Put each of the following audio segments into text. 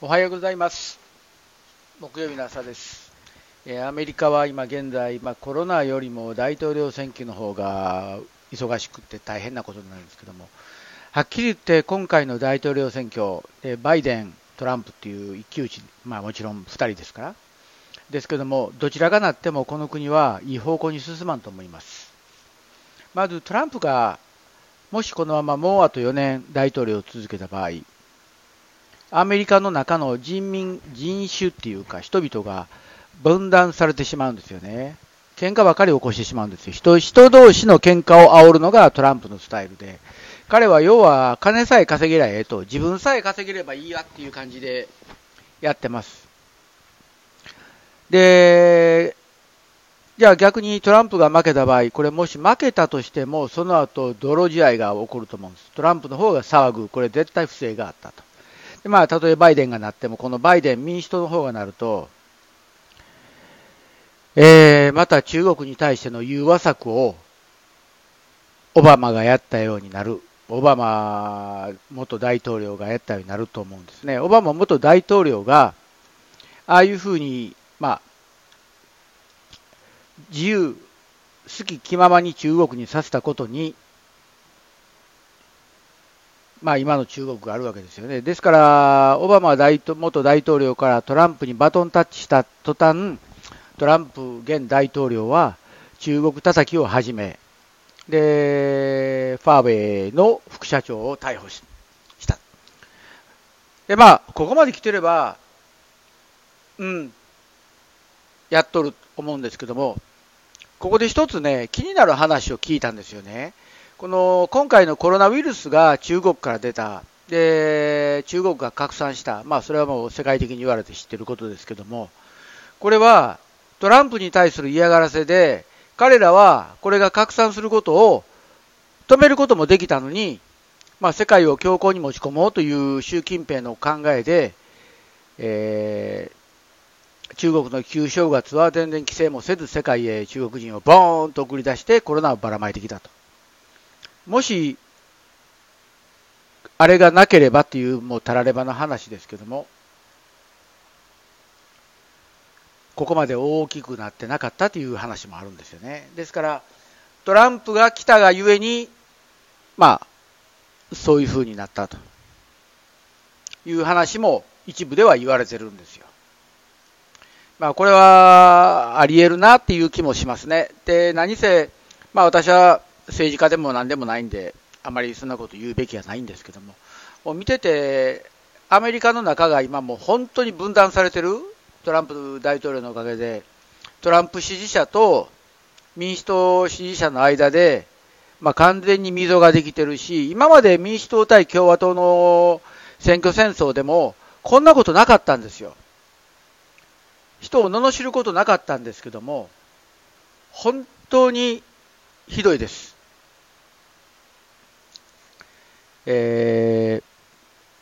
おはようございます。木曜日の朝です。アメリカは今現在、まあ、コロナよりも大統領選挙の方が忙しくて大変なことになるんですけども、はっきり言って今回の大統領選挙、でバイデン、トランプっていう一騎打ち、まあ、もちろん2人ですから、ですけども、どちらがなってもこの国はいい方向に進まんと思います。まずトランプがもしこのままもうあと4年大統領を続けた場合、アメリカの中の人民、人種っていうか人々が分断されてしまうんですよね。喧嘩ばかり起こしてしまうんですよ。人、人同士の喧嘩を煽るのがトランプのスタイルで、彼は要は金さえ稼げりゃええと、自分さえ稼げればいいやっていう感じでやってます。で、じゃあ逆にトランプが負けた場合、これもし負けたとしても、その後泥試合が起こると思うんです。トランプの方が騒ぐ。これ絶対不正があったと。でまあ、たとえバイデンがなっても、このバイデン民主党の方がなると、えー、また中国に対しての融和策をオバマがやったようになる。オバマ元大統領がやったようになると思うんですね。オバマ元大統領が、ああいうふうに、まあ、自由、好き気ままに中国にさせたことに、まあ今の中国があるわけですよね。ですから、オバマ大統元大統領からトランプにバトンタッチした途端、トランプ現大統領は中国叩きを始め、で、ファーウェイの副社長を逮捕した。で、まあ、ここまで来てれば、うん、やっとると思うんですけども、ここで一つね、気になる話を聞いたんですよね。この、今回のコロナウイルスが中国から出た。で、中国が拡散した。まあ、それはもう世界的に言われて知っていることですけども、これはトランプに対する嫌がらせで、彼らはこれが拡散することを止めることもできたのに、まあ、世界を強硬に持ち込もうという習近平の考えで、えー、中国の旧正月は全然規制もせず世界へ中国人をボーンと送り出してコロナをばらまいてきたと。もし、あれがなければっていうもうたらればの話ですけども、ここまで大きくなってなかったという話もあるんですよね。ですから、トランプが来たがゆえに、まあ、そういうふうになったという話も一部では言われてるんですよ。まあ、これはあり得るなっていう気もしますね。で、何せ、まあ私は政治家でも何でもないんで、あまりそんなこと言うべきはないんですけども、もう見てて、アメリカの中が今もう本当に分断されてる、トランプ大統領のおかげで、トランプ支持者と民主党支持者の間で、まあ、完全に溝ができてるし、今まで民主党対共和党の選挙戦争でも、こんなことなかったんですよ。人を罵ることなかったんですけども、本当にひどいです。え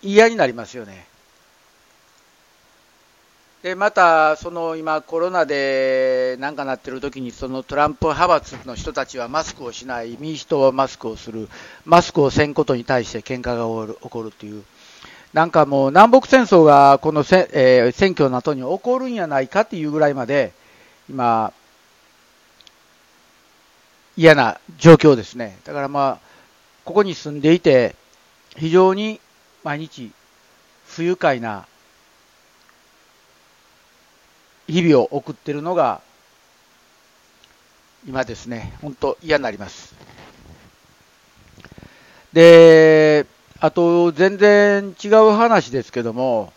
ー、嫌になりますよね。で、また、その今コロナでなんかなってる時に、そのトランプ派閥の人たちはマスクをしない、民主党はマスクをする、マスクをせんことに対して喧嘩が起こるという、なんかもう南北戦争がこのせ、えー、選挙の後に起こるんやないかっていうぐらいまで、今、嫌な状況ですね。だからまあ、ここに住んでいて、非常に毎日不愉快な日々を送っているのが、今ですね、本当嫌になります。で、あと、全然違う話ですけども、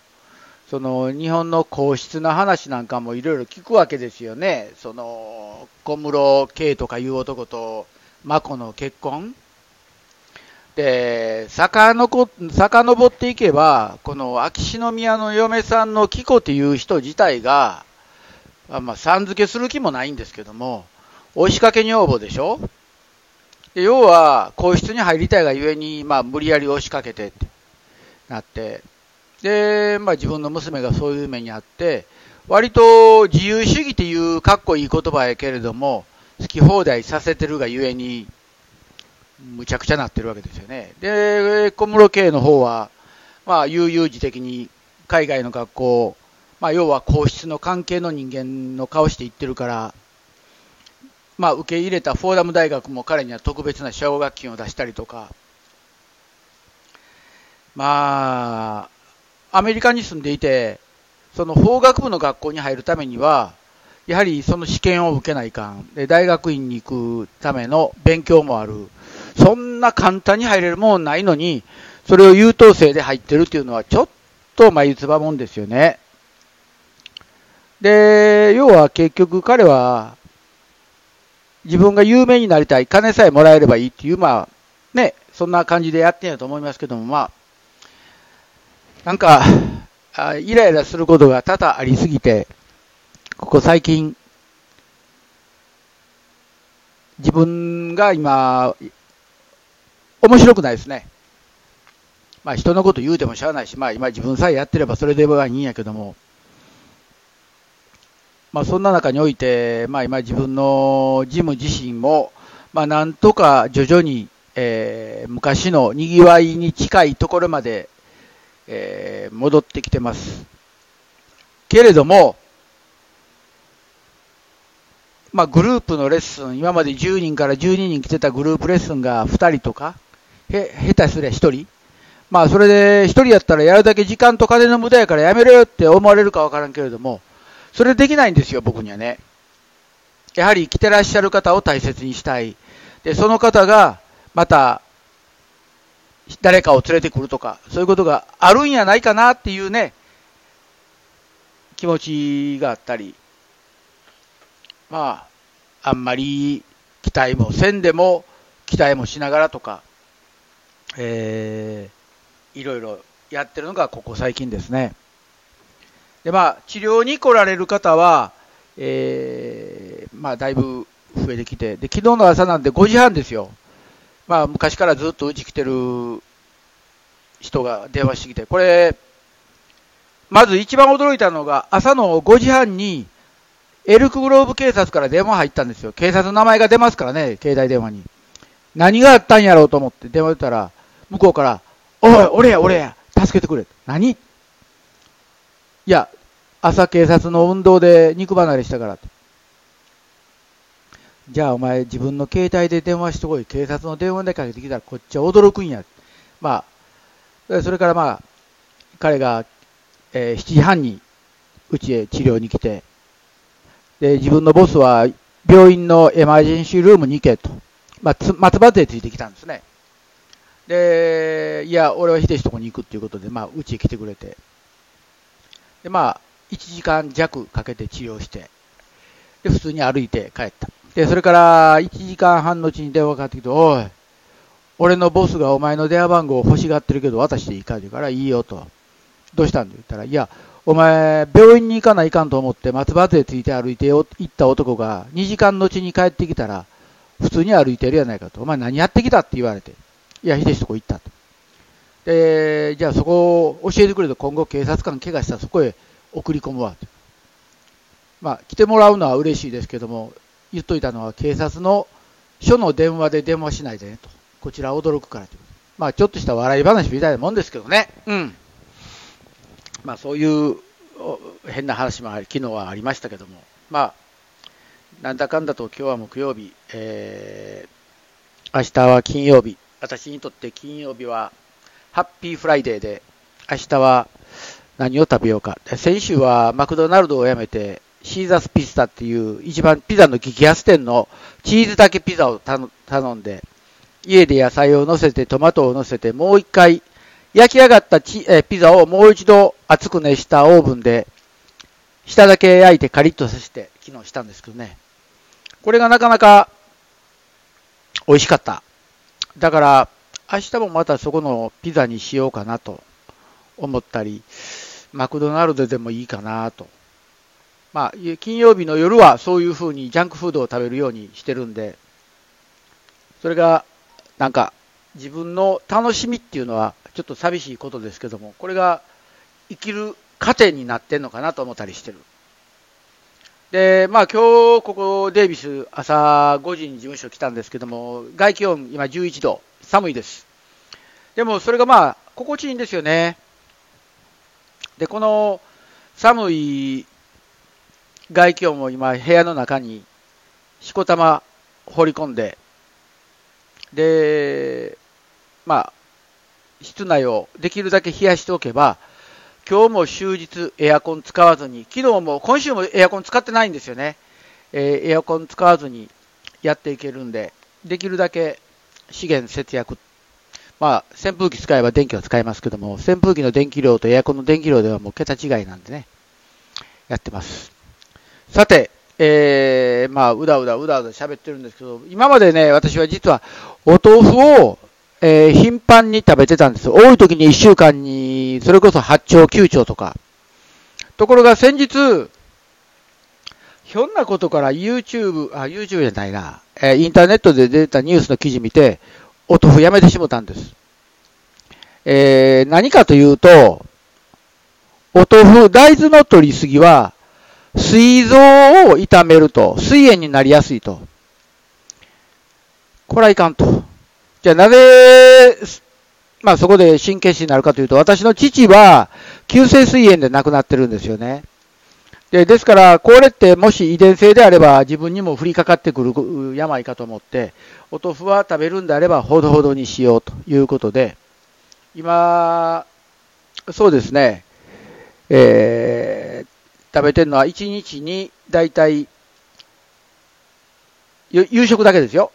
その日本の皇室の話なんかもいろいろ聞くわけですよね。その小室圭とかいう男と眞子の結婚。で、遡遡っていけば、この秋篠宮の嫁さんの紀子っていう人自体が、まあ、さん付けする気もないんですけども、押しかけ女房でしょ？で要は、皇室に入りたいがゆえに、まあ、無理やり押しかけてってなって、で、まあ、自分の娘がそういう目にあって、割と自由主義っていうかっこいい言葉やけれども、好き放題させてるがゆえに、むちゃくちゃなってるわけですよね。で、小室圭の方は、まあ、悠々自適に海外の学校、まあ、要は皇室の関係の人間の顔して言ってるから、まあ、受け入れたフォーダム大学も彼には特別な奨学金を出したりとか、まあ、アメリカに住んでいて、その法学部の学校に入るためには、やはりその試験を受けないかん。で、大学院に行くための勉強もある。そんな簡単に入れるもんないのに、それを優等生で入ってるっていうのはちょっと眉唾もんですよね。で、要は結局彼は、自分が有名になりたい、金さえもらえればいいっていう、まあ、ね、そんな感じでやってんやと思いますけども、まあ、なんか、あイライラすることが多々ありすぎて、ここ最近、自分が今、面白くないですね。まあ人のこと言うてもしゃあないし、まあ今自分さえやってればそれではいいんやけども、まあそんな中において、まあ今自分のジム自身も、まあなんとか徐々に、えー、昔の賑わいに近いところまで、えー、戻ってきてます。けれども、まあ、グループのレッスン、今まで10人から12人来てたグループレッスンが2人とか、へ、下手すりゃ1人。まあ、それで1人やったらやるだけ時間と金の無駄やからやめろよって思われるかわからんけれども、それできないんですよ、僕にはね。やはり来てらっしゃる方を大切にしたい。で、その方が、また、誰かを連れてくるとか、そういうことがあるんやないかなっていうね、気持ちがあったり、まあ、あんまり期待もせんでも、期待もしながらとか、えー、いろいろやってるのがここ最近ですね。で、まあ、治療に来られる方は、えー、まあ、だいぶ増えてきて、で、昨日の朝なんで5時半ですよ。まあ、昔からずっとうち来てる人が電話してきて、これ、まず一番驚いたのが、朝の5時半に、エルクグローブ警察から電話入ったんですよ。警察の名前が出ますからね、携帯電話に。何があったんやろうと思って電話出たら、向こうから、おい、俺や、俺や、助けてくれ。何？いや、朝警察の運動で肉離れしたから。じゃあお前自分の携帯で電話してこい。警察の電話でかけてきたらこっちは驚くんや。まあ、それからまあ、彼が、えー、7時半にうちへ治療に来て、で、自分のボスは病院のエマージェンシールームに行けと。まあ、松葉勢ついてきたんですね。で、いや、俺は秀氏とこに行くっていうことで、まあ、うちへ来てくれて。で、まあ、1時間弱かけて治療して、で、普通に歩いて帰った。で、それから1時間半のうちに電話かかってきて、おい、俺のボスがお前の電話番号を欲しがってるけど渡していいかって言うから、いいよと。どうしたんだ言ったら、いや、お前、病院に行かないかんと思って松葉勢ついて歩いて行った男が2時間のうちに帰ってきたら、普通に歩いてるやないかと。お前何やってきたって言われて。いや、秀氏とこ行ったと。で、じゃあそこを教えてくれと今後警察官怪我したらそこへ送り込むわと。まあ、来てもらうのは嬉しいですけども、言っといたのは警察の署の電話で電話しないでねと。こちら驚くからと。まあ、ちょっとした笑い話みたいなもんですけどね。うん。まあ、そういう変な話も昨日はありましたけども、まあ、なんだかんだと今日は木曜日、えー、明日は金曜日、私にとって金曜日はハッピーフライデーで、明日は何を食べようか。先週はマクドナルドをやめて、シーザーズピザっていう一番ピザの激安店のチーズだけピザを頼んで、家で野菜を乗せてトマトを乗せてもう一回焼き上がったチえピザをもう一度熱く熱したオーブンで、下だけ焼いてカリッとさせて、昨日したんですけどね。これがなかなか美味しかった。だから、明日もまたそこのピザにしようかなと思ったり、マクドナルドでもいいかなと。まあ、金曜日の夜はそういう風にジャンクフードを食べるようにしてるんで、それがなんか自分の楽しみっていうのはちょっと寂しいことですけども、これが生きる糧になってんのかなと思ったりしてる。で、まあ今日ここデイビス朝5時に事務所来たんですけども、外気温今11度、寒いです。でもそれがまあ心地いいんですよね。で、この寒い外気温も今、部屋の中にしこたま放り込んで、で、まあ、室内をできるだけ冷やしておけば、今日も終日エアコン使わずに、昨日も、今週もエアコン使ってないんですよね。えー、エアコン使わずにやっていけるんで、できるだけ資源節約。まあ、扇風機使えば電気は使えますけども、扇風機の電気量とエアコンの電気量ではもう桁違いなんでね、やってます。さて、えー、まあ、うだうだうだうだ喋ってるんですけど、今までね、私は実はお豆腐を、えー、頻繁に食べてたんです。多い時に1週間に、それこそ8丁、9丁とか。ところが先日、ひょんなことから YouTube、あ、YouTube じゃないな、えー、インターネットで出たニュースの記事見て、お豆腐やめてしもたんです。えー、何かというと、お豆腐、大豆の取りすぎは、膵臓を痛めると、膵炎になりやすいと。これはいかんと。じゃあなぜ、まあそこで神経質になるかというと、私の父は急性膵炎で亡くなってるんですよね。でですから、これってもし遺伝性であれば自分にも降りかかってくる病かと思って、お豆腐は食べるんであればほどほどにしようということで、今、そうですね、えー、食べてるのは1日にだいたい夕食だけですよ。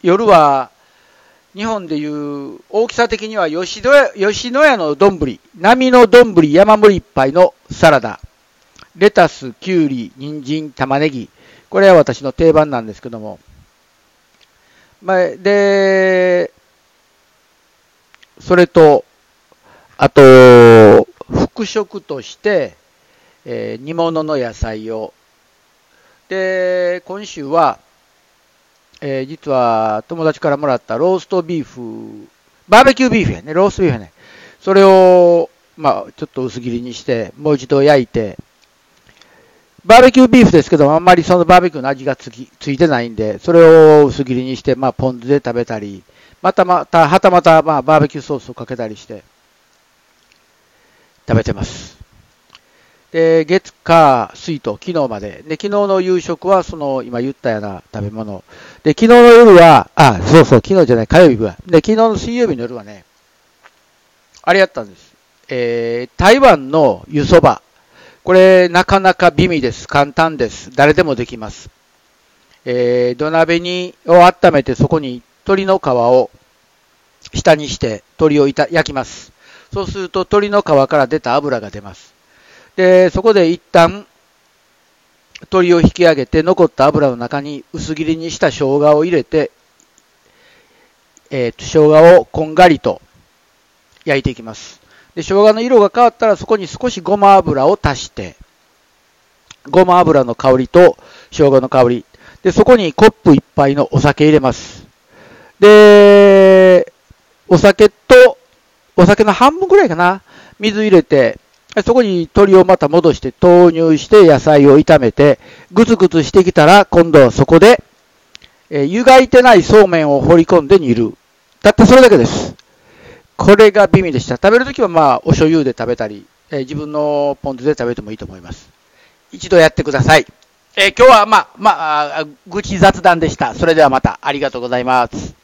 夜は日本でいう大きさ的には吉野吉野家の丼、波の丼山盛り一杯のサラダ。レタス、キュウリ、人参、玉ねぎ。これは私の定番なんですけども。まあ、で、それと、あと、副食として、えー、煮物の野菜を。で、今週は、えー、実は友達からもらったローストビーフ、バーベキュービーフやね、ローストビーフやね。それを、まあ、ちょっと薄切りにして、もう一度焼いて、バーベキュービーフですけど、あんまりそのバーベキューの味がつきついてないんで、それを薄切りにして、まあ、ポン酢で食べたり、またまた、はたまた、まあ、バーベキューソースをかけたりして、食べてます。で、月、火、水と、昨日まで。で、昨日の夕食は、その、今言ったような食べ物。で、昨日の夜は、あ、そうそう、昨日じゃない、火曜日は。で、昨日の水曜日の夜はね、あれやったんです。えー、台湾の湯そば。これ、なかなか美味です。簡単です。誰でもできます。えー、土鍋に、を温めて、そこに鶏の皮を下にして鶏をいた焼きます。そうすると鶏の皮から出た油が出ます。で、そこで一旦鶏を引き上げて残った油の中に薄切りにした生姜を入れて、えー、と生姜をこんがりと焼いていきます。で、生姜の色が変わったらそこに少しごま油を足して、ごま油の香りと生姜の香り。で、そこにコップ1杯のお酒入れます。で、お酒と、お酒の半分くらいかな。水入れて、そこに鶏をまた戻して投入して野菜を炒めて、ぐつぐつしてきたら今度はそこで、え、湯がいてないそうめんを放り込んで煮る。たったそれだけです。これが美味でした。食べるときはまあ、お醤油で食べたり、え、自分のポン酢で食べてもいいと思います。一度やってください。え、今日はまあ、まあ、愚痴雑談でした。それではまた、ありがとうございます。